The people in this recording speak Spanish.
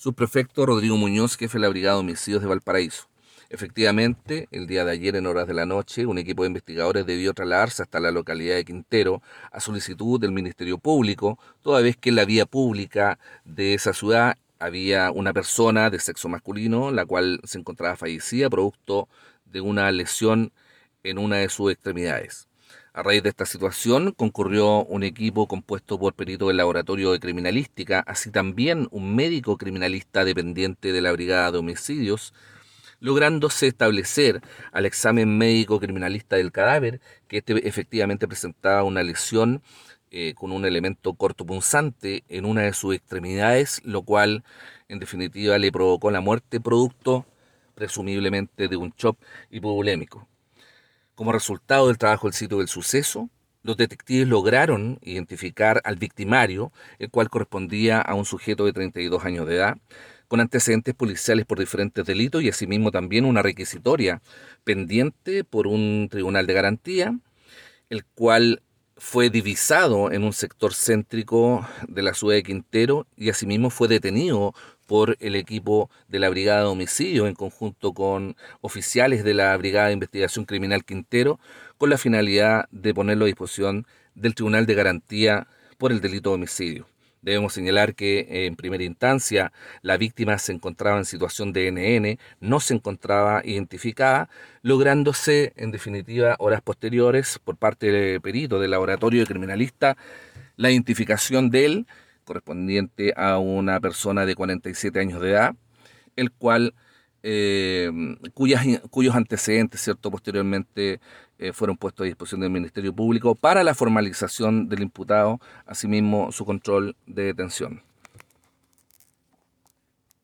Subprefecto Rodrigo Muñoz, jefe de la Brigada de Homicidios de Valparaíso. Efectivamente, el día de ayer en horas de la noche, un equipo de investigadores debió trasladarse hasta la localidad de Quintero a solicitud del Ministerio Público, toda vez que en la vía pública de esa ciudad había una persona de sexo masculino, la cual se encontraba fallecida producto de una lesión en una de sus extremidades. A raíz de esta situación concurrió un equipo compuesto por peritos del laboratorio de criminalística, así también un médico criminalista dependiente de la Brigada de Homicidios, lográndose establecer al examen médico criminalista del cadáver que este efectivamente presentaba una lesión eh, con un elemento cortopunzante en una de sus extremidades, lo cual en definitiva le provocó la muerte producto presumiblemente de un shock hipovolémico. Como resultado del trabajo del sitio del suceso, los detectives lograron identificar al victimario, el cual correspondía a un sujeto de 32 años de edad, con antecedentes policiales por diferentes delitos y asimismo también una requisitoria pendiente por un tribunal de garantía, el cual fue divisado en un sector céntrico de la ciudad de Quintero y asimismo fue detenido por el equipo de la Brigada de Homicidio en conjunto con oficiales de la Brigada de Investigación Criminal Quintero con la finalidad de ponerlo a disposición del Tribunal de Garantía por el delito de homicidio. Debemos señalar que en primera instancia la víctima se encontraba en situación de NN, no se encontraba identificada, lográndose en definitiva horas posteriores por parte del perito del laboratorio de criminalista la identificación de él correspondiente a una persona de 47 años de edad, el cual, eh, cuyos antecedentes, ¿cierto?, posteriormente eh, fueron puestos a disposición del Ministerio Público para la formalización del imputado, asimismo su control de detención.